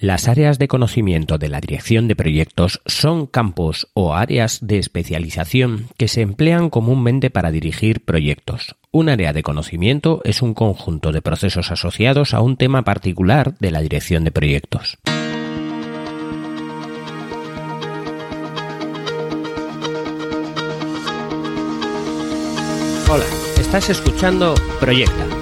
Las áreas de conocimiento de la dirección de proyectos son campos o áreas de especialización que se emplean comúnmente para dirigir proyectos. Un área de conocimiento es un conjunto de procesos asociados a un tema particular de la dirección de proyectos. Hola, estás escuchando Proyecta,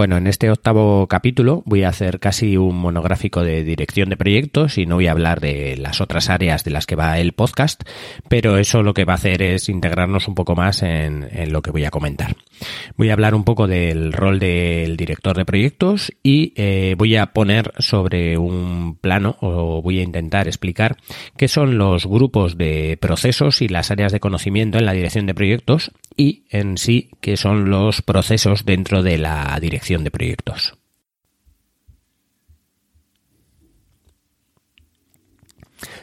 Bueno, en este octavo capítulo voy a hacer casi un monográfico de dirección de proyectos y no voy a hablar de las otras áreas de las que va el podcast, pero eso lo que va a hacer es integrarnos un poco más en, lo que voy a comentar. Voy a hablar un poco del rol del director de proyectos y eh, voy a poner sobre un plano o voy a intentar explicar qué son los grupos de procesos y las áreas de conocimiento en la dirección de proyectos y en sí qué son los procesos dentro de la dirección de proyectos.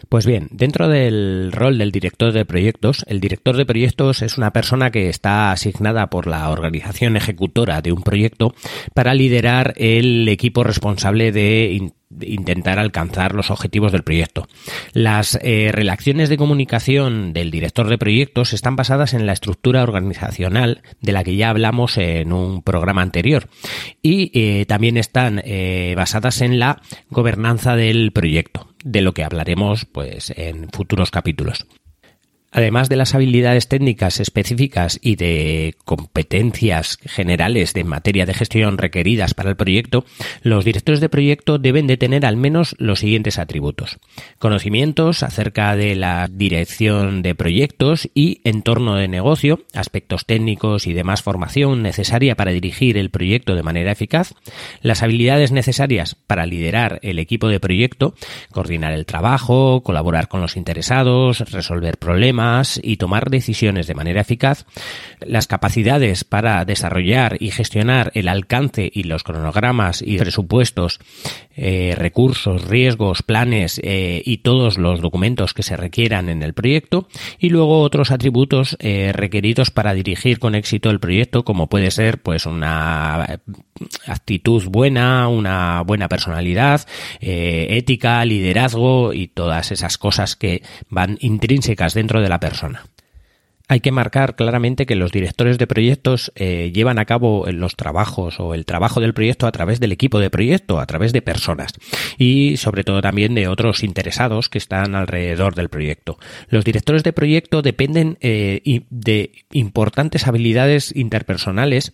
Pues bien, dentro del rol del director de proyectos, el director de proyectos es una persona que está asignada por la organización ejecutora de un proyecto para liderar el equipo responsable de intentar alcanzar los objetivos del proyecto. Las eh, relaciones de comunicación del director de proyectos están basadas en la estructura organizacional de la que ya hablamos en un programa anterior y eh, también están eh, basadas en la gobernanza del proyecto, de lo que hablaremos pues en futuros capítulos. Además de las habilidades técnicas específicas y de competencias generales de materia de gestión requeridas para el proyecto, los directores de proyecto deben de tener al menos los siguientes atributos. Conocimientos acerca de la dirección de proyectos y entorno de negocio, aspectos técnicos y demás formación necesaria para dirigir el proyecto de manera eficaz, las habilidades necesarias para liderar el equipo de proyecto, coordinar el trabajo, colaborar con los interesados, resolver problemas, y tomar decisiones de manera eficaz, las capacidades para desarrollar y gestionar el alcance y los cronogramas y presupuestos, eh, recursos, riesgos, planes eh, y todos los documentos que se requieran en el proyecto y luego otros atributos eh, requeridos para dirigir con éxito el proyecto como puede ser pues una actitud buena, una buena personalidad, ética, liderazgo y todas esas cosas que van intrínsecas dentro de la persona. Hay que marcar claramente que los directores de proyectos eh, llevan a cabo los trabajos o el trabajo del proyecto a través del equipo de proyecto, a través de personas y sobre todo también de otros interesados que están alrededor del proyecto. Los directores de proyecto dependen eh, de importantes habilidades interpersonales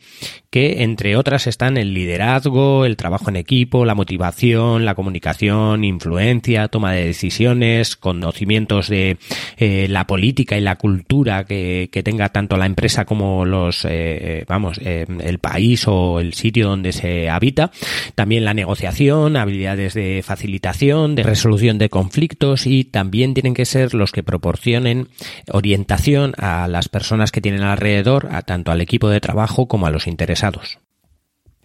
que entre otras están el liderazgo, el trabajo en equipo, la motivación, la comunicación, influencia, toma de decisiones, conocimientos de eh, la política y la cultura que, tenga tanto la empresa como los, eh, vamos, eh, el país o el sitio donde se habita. También la negociación, habilidades de facilitación, de resolución de conflictos y también tienen que ser los que proporcionen orientación a las personas que tienen alrededor, a tanto al equipo de trabajo como a los interesados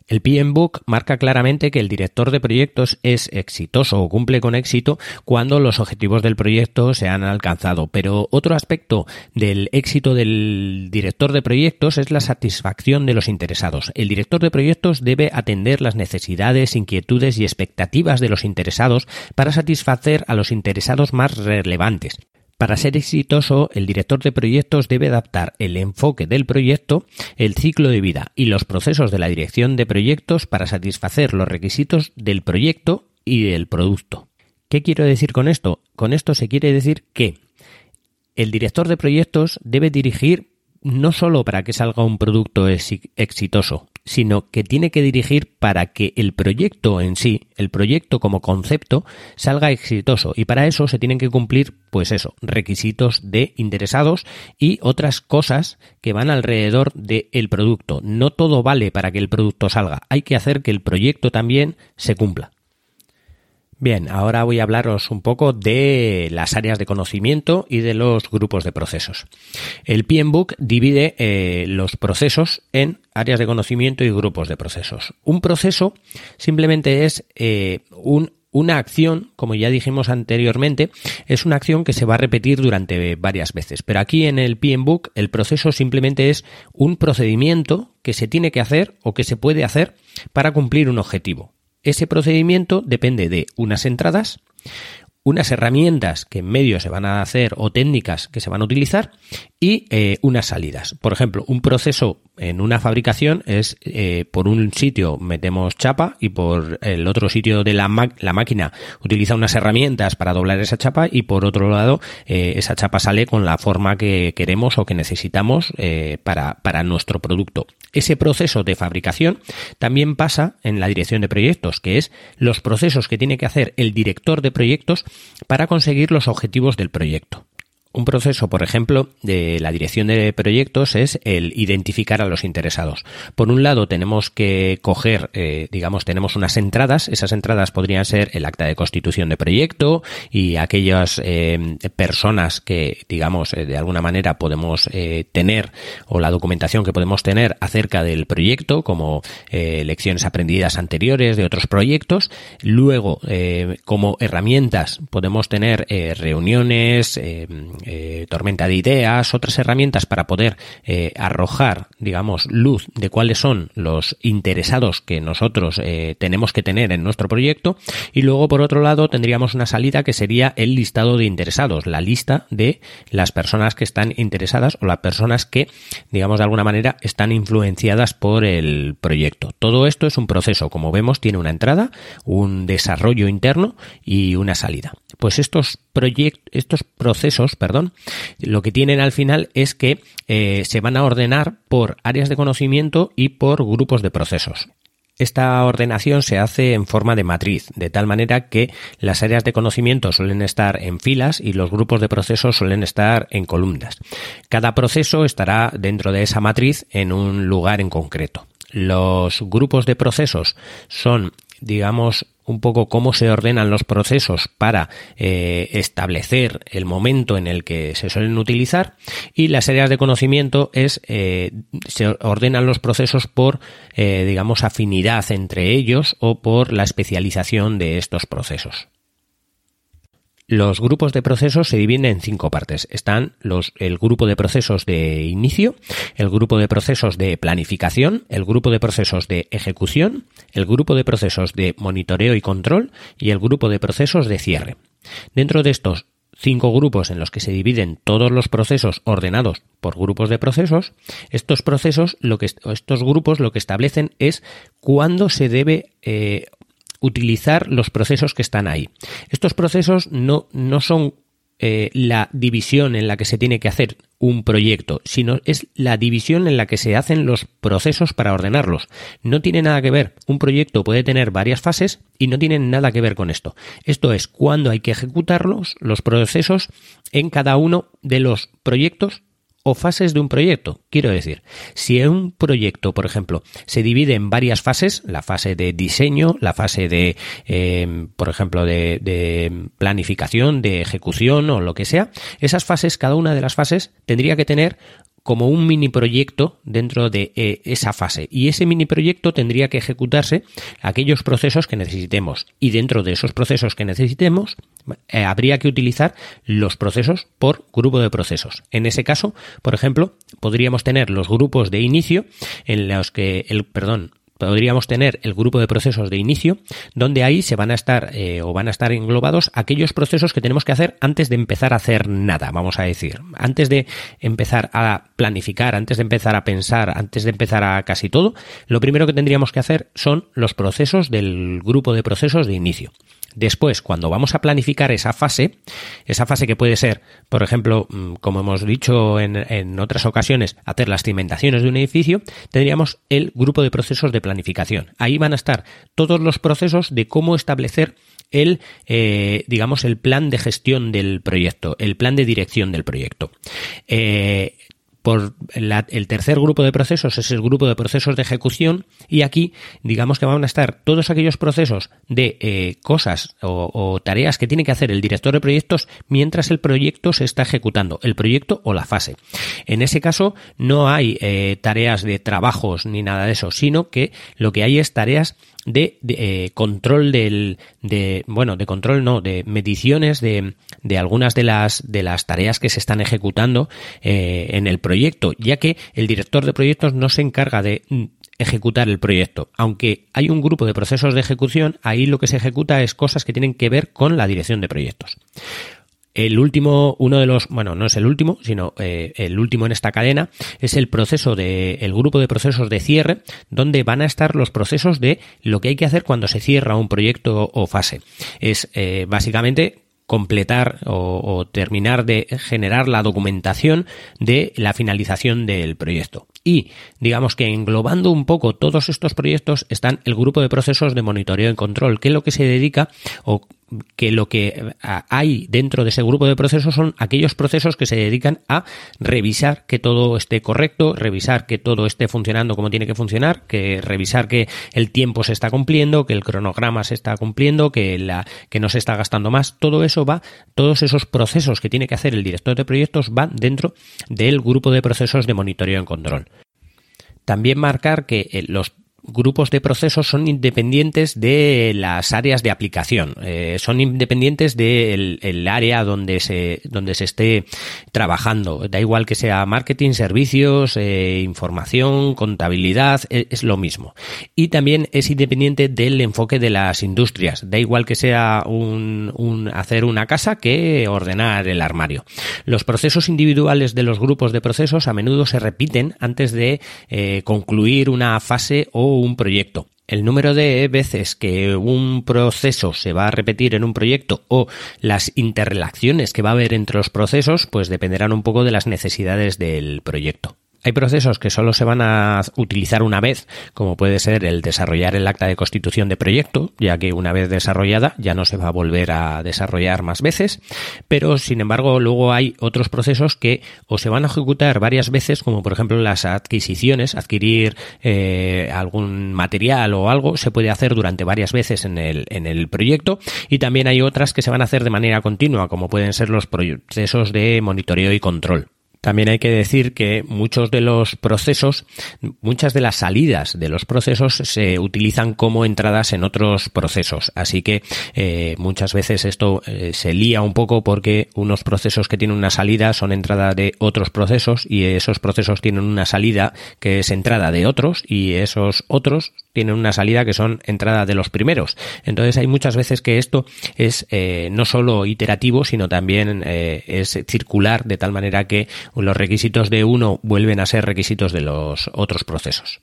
el PM Book marca claramente que el director de proyectos es exitoso o cumple con éxito cuando los objetivos del proyecto se han alcanzado. Pero otro aspecto del éxito del director de proyectos es la satisfacción de los interesados. El director de proyectos debe atender las necesidades, inquietudes y expectativas de los interesados para satisfacer a los interesados más relevantes. Para ser exitoso, el director de proyectos debe adaptar el enfoque del proyecto, el ciclo de vida y los procesos de la dirección de proyectos para satisfacer los requisitos del proyecto y del producto. ¿Qué quiero decir con esto? Con esto se quiere decir que el director de proyectos debe dirigir no solo para que salga un producto exitoso, sino que tiene que dirigir para que el proyecto en sí, el proyecto como concepto, salga exitoso. Y para eso se tienen que cumplir, pues eso, requisitos de interesados y otras cosas que van alrededor del producto. No todo vale para que el producto salga, hay que hacer que el proyecto también se cumpla. Bien, ahora voy a hablaros un poco de las áreas de conocimiento y de los grupos de procesos. El PMBOK divide eh, los procesos en áreas de conocimiento y grupos de procesos. Un proceso simplemente es eh, una acción, como ya dijimos anteriormente, es una acción que se va a repetir durante varias veces. Pero aquí en el PMBOK el proceso simplemente es un procedimiento que se tiene que hacer o que se puede hacer para cumplir un objetivo. Ese procedimiento depende de unas entradas, unas herramientas que en medio se van a hacer o técnicas que se van a utilizar y eh, unas salidas. Por ejemplo, un proceso en una fabricación es eh, por un sitio metemos chapa y por el otro sitio de la, la, máquina utiliza unas herramientas para doblar esa chapa y por otro lado eh, esa chapa sale con la forma que queremos o que necesitamos para, para nuestro producto. Ese proceso de fabricación también pasa en la dirección de proyectos, que es los procesos que tiene que hacer el director de proyectos para conseguir los objetivos del proyecto. Un proceso, por ejemplo, de la dirección de proyectos es el identificar a los interesados. Por un lado, tenemos que coger, eh, digamos, tenemos unas entradas. Esas entradas podrían ser el acta de constitución de proyecto y aquellas eh, personas que, digamos, eh, de alguna manera podemos tener o la documentación que podemos tener acerca del proyecto, como lecciones aprendidas anteriores de otros proyectos. Luego, como herramientas, podemos tener reuniones, eh, tormenta de ideas, otras herramientas para poder eh, arrojar, digamos, luz de cuáles son los interesados que nosotros eh, tenemos que tener en nuestro proyecto. Y luego, por otro lado, tendríamos una salida que sería el listado de interesados, la lista de las personas que están interesadas o las personas que, digamos, de alguna manera están influenciadas por el proyecto. Todo esto es un proceso, como vemos, tiene una entrada, un desarrollo interno y una salida. Pues estos proyectos, estos procesos, perdón, lo que tienen al final es que eh, se van a ordenar por áreas de conocimiento y por grupos de procesos. Esta ordenación se hace en forma de matriz, de tal manera que las áreas de conocimiento suelen estar en filas y los grupos de procesos suelen estar en columnas. Cada proceso estará dentro de esa matriz en un lugar en concreto. Los grupos de procesos son digamos, un poco cómo se ordenan los procesos para eh, establecer el momento en el que se suelen utilizar y las áreas de conocimiento es eh, se ordenan los procesos por eh, digamos afinidad entre ellos o por la especialización de estos procesos. Los grupos de procesos se dividen en cinco partes. Están los, el grupo de procesos de inicio, el grupo de procesos de planificación, el grupo de procesos de ejecución, el grupo de procesos de monitoreo y control y el grupo de procesos de cierre. Dentro de estos cinco grupos en los que se dividen todos los procesos ordenados por grupos de procesos, estos procesos, lo que, estos grupos lo que establecen es cuándo se debe eh, utilizar los procesos que están ahí. Estos procesos no, no son eh, la división en la que se tiene que hacer un proyecto, sino es la división en la que se hacen los procesos para ordenarlos. No tiene nada que ver. Un proyecto puede tener varias fases y no tiene nada que ver con esto. Esto es cuando hay que ejecutarlos, los procesos en cada uno de los proyectos o fases de un proyecto. Quiero decir, si un proyecto, por ejemplo, se divide en varias fases, la fase de diseño, la fase de, em, por ejemplo, de, de, planificación, de ejecución o lo que sea, esas fases, cada una de las fases tendría que tener como un mini proyecto dentro de eh, esa fase y ese mini proyecto tendría que ejecutarse aquellos procesos que necesitemos y dentro de esos procesos que necesitemos eh, habría que utilizar los procesos por grupo de procesos. En ese caso, por ejemplo, podríamos tener los grupos de inicio en los que el perdón, podríamos tener el grupo de procesos de inicio, donde ahí se van a estar eh, o van a estar englobados aquellos procesos que tenemos que hacer antes de empezar a hacer nada, vamos a decir. Antes de empezar a planificar, antes de empezar a pensar, antes de empezar a casi todo, lo primero que tendríamos que hacer son los procesos del grupo de procesos de inicio. Después, cuando vamos a planificar esa fase, esa fase que puede ser, por ejemplo, mm, como hemos dicho en, otras ocasiones, hacer las cimentaciones de un edificio, tendríamos el grupo de procesos de planificación. Ahí van a estar todos los procesos de cómo establecer el, eh, digamos, el plan de gestión del proyecto, el plan de dirección del proyecto. Eh, por el tercer grupo de procesos es el grupo de procesos de ejecución y aquí digamos que van a estar todos aquellos procesos de eh, cosas o, tareas que tiene que hacer el director de proyectos mientras el proyecto se está ejecutando, el proyecto o la fase. En ese caso no hay tareas de trabajos ni nada de eso, sino que lo que hay es tareas de, eh, control del, de, bueno, de control no, de mediciones de, de algunas de las, de las tareas que se están ejecutando eh, en el proyecto, ya que el director de proyectos no se encarga de mm, ejecutar el proyecto. Aunque hay un grupo de procesos de ejecución, ahí lo que se ejecuta es cosas que tienen que ver con la dirección de proyectos. El último, uno de los, bueno, no es el último, sino eh, el último en esta cadena, es el proceso de, el grupo de procesos de cierre, donde van a estar los procesos de lo que hay que hacer cuando se cierra un proyecto o fase. Es eh, básicamente completar o, terminar de generar la documentación de la finalización del proyecto. Y digamos que englobando un poco todos estos proyectos están el grupo de procesos de monitoreo y control, que es lo que se dedica o que lo que hay dentro de ese grupo de procesos son aquellos procesos que se dedican a revisar que todo esté correcto, revisar que todo esté funcionando como tiene que funcionar, que revisar que el tiempo se está cumpliendo, que el cronograma se está cumpliendo, que la que no se está gastando más, todo eso va, todos esos procesos que tiene que hacer el director de proyectos van dentro del grupo de procesos de monitoreo y control. También marcar que eh, los grupos de procesos son independientes de las áreas de aplicación, eh, son independientes del área donde se, donde se esté trabajando. Da igual que sea marketing, servicios, eh, información, contabilidad, e, es, lo mismo. Y también es independiente del enfoque de las industrias. Da igual que sea un, hacer una casa que ordenar el armario. Los procesos individuales de los grupos de procesos a menudo se repiten antes de eh, concluir una fase o un proyecto. El número de veces que un proceso se va a repetir en un proyecto o las interrelaciones que va a haber entre los procesos, pues dependerán un poco de las necesidades del proyecto. Hay procesos que solo se van a utilizar una vez, como puede ser el desarrollar el acta de constitución de proyecto, ya que una vez desarrollada ya no se va a volver a desarrollar más veces, pero sin embargo luego hay otros procesos que o se van a ejecutar varias veces, como por ejemplo las adquisiciones, adquirir eh, algún material o algo, se puede hacer durante varias veces en el, en el proyecto, y también hay otras que se van a hacer de manera continua, como pueden ser los procesos de monitoreo y control. También hay que decir que muchos de los procesos, muchas de las salidas de los procesos se utilizan como entradas en otros procesos. Así que eh, muchas veces esto eh, se lía un poco porque unos procesos que tienen una salida son entrada de otros procesos y esos procesos tienen una salida que es entrada de otros y esos otros tienen una salida que son entrada de los primeros. Entonces hay muchas veces que esto es eh, no solo iterativo, sino también es circular de tal manera que los requisitos de uno vuelven a ser requisitos de los otros procesos.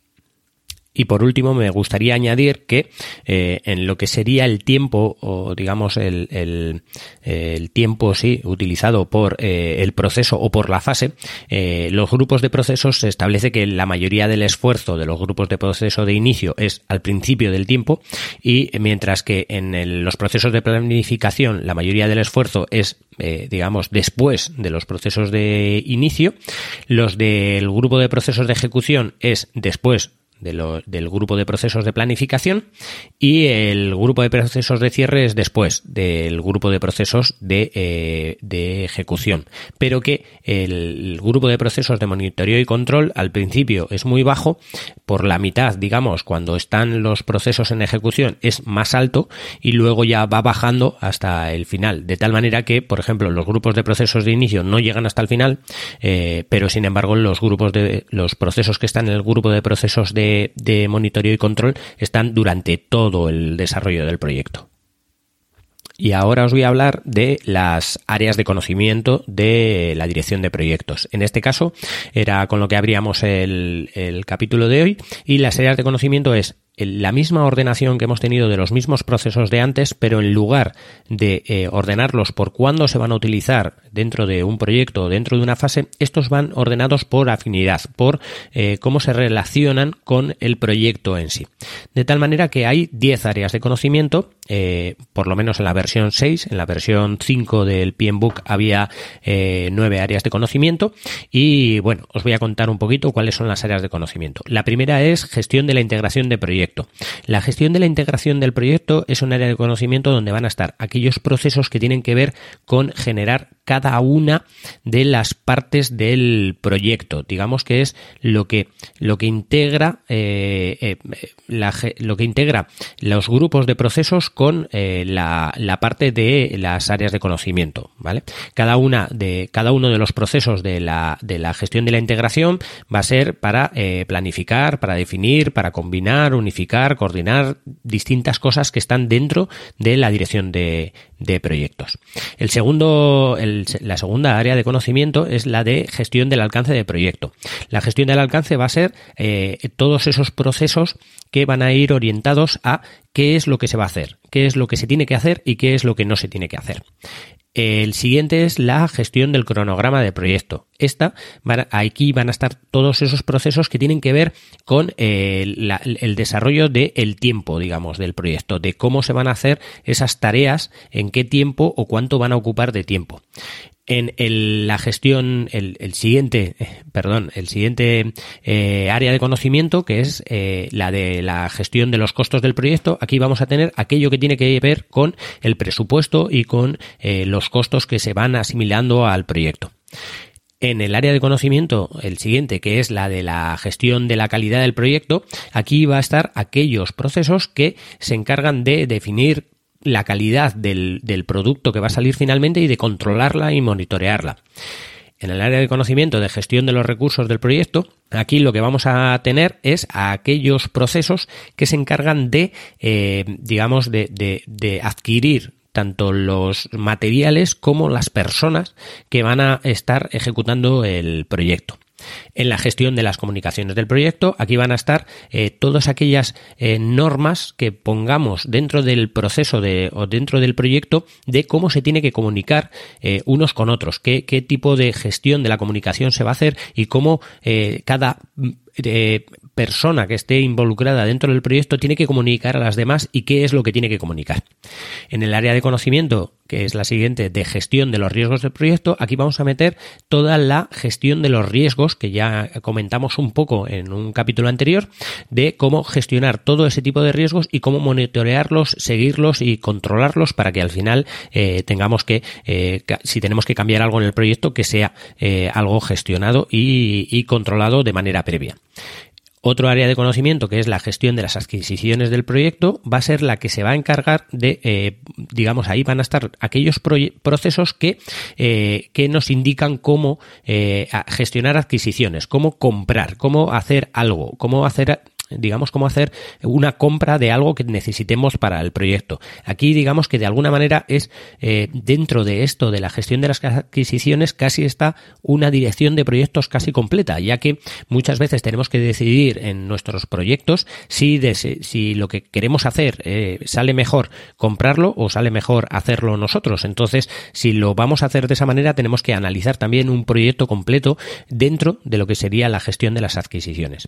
Y por último, me gustaría añadir que eh, en lo que sería el tiempo, o digamos el, el, tiempo sí utilizado por eh, el proceso o por la fase, eh, los grupos de procesos se establece que la mayoría del esfuerzo de los grupos de proceso de inicio es al principio del tiempo y mientras que en los procesos de planificación la mayoría del esfuerzo es digamos después de los procesos de inicio, los del grupo de procesos de ejecución es después del grupo de procesos de planificación y el grupo de procesos de cierre es después del grupo de procesos de, eh, de ejecución. Pero que el grupo de procesos de monitoreo y control al principio es muy bajo, por la mitad, digamos, cuando están los procesos en ejecución es más alto y luego ya va bajando hasta el final. De tal manera que, por ejemplo, los grupos de procesos de inicio no llegan hasta el final, eh, pero sin embargo los grupos de los procesos que están en el grupo de procesos de de, monitoreo y control están durante todo el desarrollo del proyecto. Y ahora os voy a hablar de las áreas de conocimiento de la dirección de proyectos. En este caso era con lo que abríamos el, el capítulo de hoy y las áreas de conocimiento es la misma ordenación que hemos tenido de los mismos procesos de antes, pero en lugar de eh, ordenarlos por cuándo se van a utilizar dentro de un proyecto o dentro de una fase, estos van ordenados por afinidad, por eh, cómo se relacionan con el proyecto en sí. De tal manera que hay 10 áreas de conocimiento, eh, por lo menos en la versión 6, en la versión 5 del PMBOK había 9 áreas de conocimiento y bueno, os voy a contar un poquito cuáles son las áreas de conocimiento. La primera es gestión de la integración de proyectos la gestión de la integración del proyecto es un área de conocimiento donde van a estar aquellos procesos que tienen que ver con generar cada una de las partes del proyecto. Digamos que es lo que, lo que integra eh, eh, lo que integra los grupos de procesos con eh, la, la, parte de las áreas de conocimiento. ¿vale? Cada una de cada uno de los procesos de la, de la gestión de la integración va a ser para planificar, para definir, para combinar, unificar coordinar distintas cosas que están dentro de la dirección de, proyectos. El segundo, la segunda área de conocimiento es la de gestión del alcance de proyecto. La gestión del alcance va a ser eh, todos esos procesos que van a ir orientados a qué es lo que se va a hacer, qué es lo que se tiene que hacer y qué es lo que no se tiene que hacer. El siguiente es la gestión del cronograma de proyecto. Esta, aquí van a estar todos esos procesos que tienen que ver con eh, el, desarrollo del tiempo, digamos, del proyecto, de cómo se van a hacer esas tareas, en qué tiempo o cuánto van a ocupar de tiempo en la gestión, el, siguiente, eh, perdón, el siguiente eh, área de conocimiento, que es eh, la de la gestión de los costos del proyecto, aquí vamos a tener aquello que tiene que ver con el presupuesto y con los costos que se van asimilando al proyecto. En el área de conocimiento, el siguiente, que es la de la gestión de la calidad del proyecto, aquí va a estar aquellos procesos que se encargan de definir la calidad del, producto que va a salir finalmente y de controlarla y monitorearla. En el área de conocimiento de gestión de los recursos del proyecto, aquí lo que vamos a tener es aquellos procesos que se encargan de, eh, digamos, de, de adquirir tanto los materiales como las personas que van a estar ejecutando el proyecto. En la gestión de las comunicaciones del proyecto, aquí van a estar eh, todas aquellas eh, normas que pongamos dentro del proceso de, o dentro del proyecto de cómo se tiene que comunicar eh, unos con otros, qué, tipo de gestión de la comunicación se va a hacer y cómo cada persona que esté involucrada dentro del proyecto tiene que comunicar a las demás y qué es lo que tiene que comunicar. En el área de conocimiento, que es la siguiente, de gestión de los riesgos del proyecto, aquí vamos a meter toda la gestión de los riesgos que ya comentamos un poco en un capítulo anterior, de cómo gestionar todo ese tipo de riesgos y cómo monitorearlos, seguirlos y controlarlos para que al final eh, tengamos que, eh, si tenemos que cambiar algo en el proyecto, que sea eh, algo gestionado y controlado de manera previa. Otro área de conocimiento, que es la gestión de las adquisiciones del proyecto, va a ser la que se va a encargar de, eh, digamos, ahí van a estar aquellos procesos que, eh, que nos indican cómo eh, gestionar adquisiciones, cómo comprar, cómo hacer algo, cómo hacer digamos, cómo hacer una compra de algo que necesitemos para el proyecto. Aquí, digamos que de alguna manera es eh, dentro de esto de la gestión de las adquisiciones casi está una dirección de proyectos casi completa, ya que muchas veces tenemos que decidir en nuestros proyectos si, si lo que queremos hacer eh, sale mejor comprarlo o sale mejor hacerlo nosotros. Entonces, si lo vamos a hacer de esa manera, tenemos que analizar también un proyecto completo dentro de lo que sería la gestión de las adquisiciones.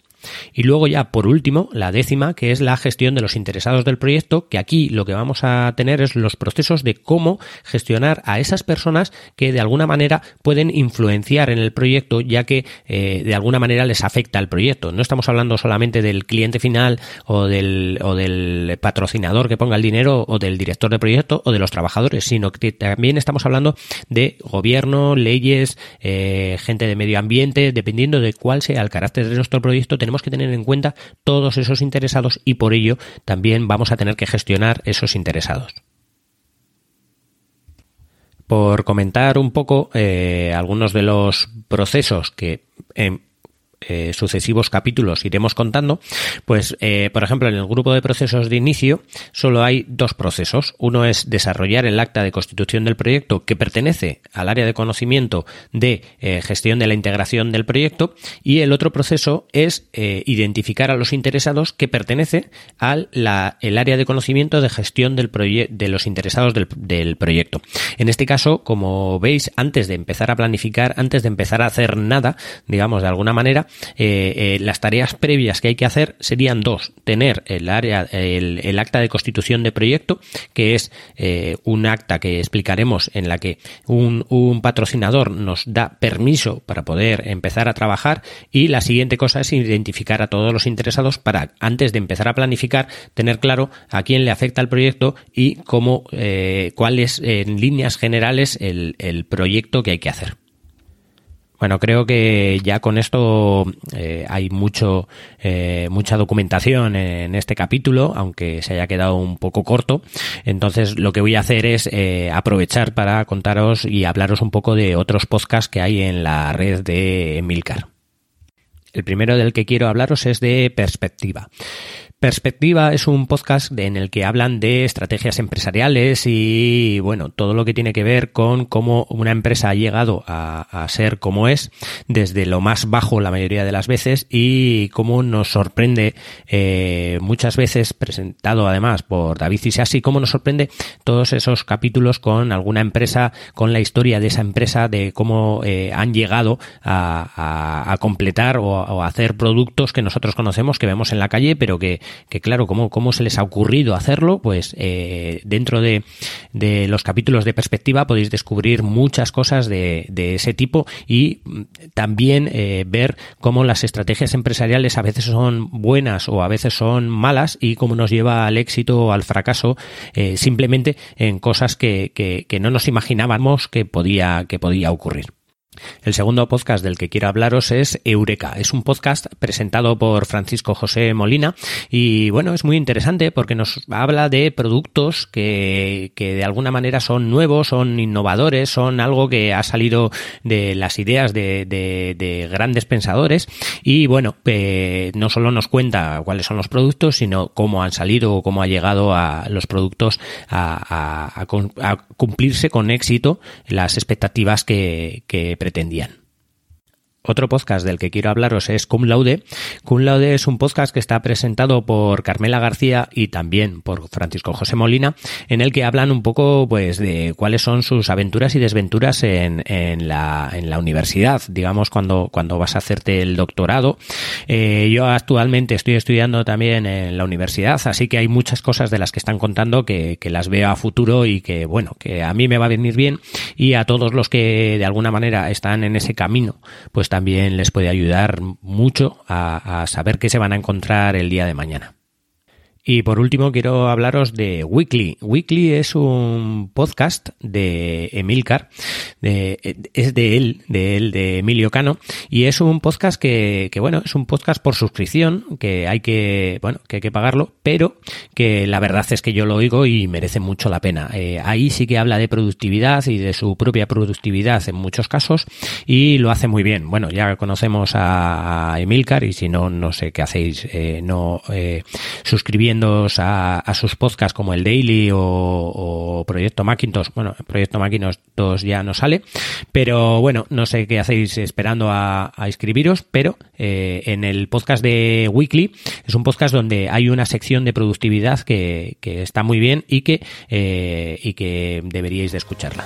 Y luego ya, por último, la décima, que es la gestión de los interesados del proyecto, que aquí lo que vamos a tener es los procesos de cómo gestionar a esas personas que de alguna manera pueden influenciar en el proyecto, ya que eh, de alguna manera les afecta el proyecto. No estamos hablando solamente del cliente final o del, o del patrocinador que ponga el dinero o del director de proyecto o de los trabajadores, sino que también estamos hablando de gobierno, leyes, eh, gente de medio ambiente, dependiendo de cuál sea el carácter de nuestro proyecto, tenemos que tener en cuenta todos esos interesados y por ello también vamos a tener que gestionar esos interesados. Por comentar un poco eh, algunos de los procesos que eh, sucesivos capítulos iremos contando, pues, eh, por ejemplo, en el grupo de procesos de inicio solo hay dos procesos. Uno es desarrollar el acta de constitución del proyecto que pertenece al área de conocimiento de eh, gestión de la integración del proyecto y el otro proceso es identificar a los interesados que pertenece al área de conocimiento de gestión del de los interesados del, del proyecto. En este caso, como veis, antes de empezar a planificar, antes de empezar a hacer nada, digamos, de alguna manera, eh, eh, las tareas previas que hay que hacer serían dos. Tener el área, el, acta de constitución de proyecto, que es eh, un acta que explicaremos en la que un, patrocinador nos da permiso para poder empezar a trabajar y la siguiente cosa es identificar a todos los interesados para antes de empezar a planificar tener claro a quién le afecta el proyecto y cómo cuál es en líneas generales el, el proyecto que hay que hacer. Bueno, creo que ya con esto eh, hay mucho, eh, mucha documentación en este capítulo, aunque se haya quedado un poco corto. Entonces, lo que voy a hacer es eh, aprovechar para contaros y hablaros un poco de otros podcasts que hay en la red de Milcar. El primero del que quiero hablaros es de perspectiva. Perspectiva es un podcast en el que hablan de estrategias empresariales y, bueno, todo lo que tiene que ver con cómo una empresa ha llegado a, ser como es desde lo más bajo la mayoría de las veces y cómo nos sorprende eh, muchas veces, presentado además por David Isasi, cómo nos sorprende todos esos capítulos con alguna empresa, con la historia de esa empresa, de cómo eh, han llegado a, completar o, a hacer productos que nosotros conocemos, que vemos en la calle, pero que que claro, ¿cómo, cómo se les ha ocurrido hacerlo? Pues eh, dentro de, de, los capítulos de perspectiva podéis descubrir muchas cosas de, de ese tipo y mm, también eh, ver cómo las estrategias empresariales a veces son buenas o a veces son malas y cómo nos lleva al éxito o al fracaso eh, simplemente en cosas que, que, que no nos imaginábamos que podía, que podía ocurrir. El segundo podcast del que quiero hablaros es Eureka. Es un podcast presentado por Francisco José Molina y bueno, es muy interesante porque nos habla de productos que, que de alguna manera son nuevos, son innovadores, son algo que ha salido de las ideas de, de, grandes pensadores y bueno, no solo nos cuenta cuáles son los productos, sino cómo han salido o cómo ha llegado a los productos a cumplirse con éxito las expectativas que, que pretendían. Otro podcast del que quiero hablaros es Cum Laude. Cum Laude es un podcast que está presentado por Carmela García y también por Francisco José Molina, en el que hablan un poco pues de cuáles son sus aventuras y desventuras en, en, la, en la universidad, digamos cuando, cuando vas a hacerte el doctorado. Eh, yo actualmente estoy estudiando también en la universidad, así que hay muchas cosas de las que están contando que, que las veo a futuro y que bueno, que a mí me va a venir bien y a todos los que de alguna manera están en ese camino, pues también les puede ayudar mucho a, a saber qué se van a encontrar el día de mañana. Y por último quiero hablaros de Weekly. Weekly es un podcast de Emilcar, de, es de él, de él, de Emilio Cano, y es un podcast que, que, bueno, es un podcast por suscripción, que hay que, bueno, que hay que pagarlo, pero que la verdad es que yo lo oigo y merece mucho la pena. Eh, ahí sí que habla de productividad y de su propia productividad en muchos casos y lo hace muy bien. Bueno, ya conocemos a, Emilcar y si no, no sé qué hacéis, eh, no eh, suscribiendo a, sus podcasts como el Daily o, Proyecto Macintosh. Bueno, Proyecto Macintosh ya no sale, pero bueno, no sé qué hacéis esperando a, a inscribiros, pero eh, en el podcast de Weekly es un podcast donde hay una sección de productividad que, está muy bien y que, eh, y que deberíais de escucharla.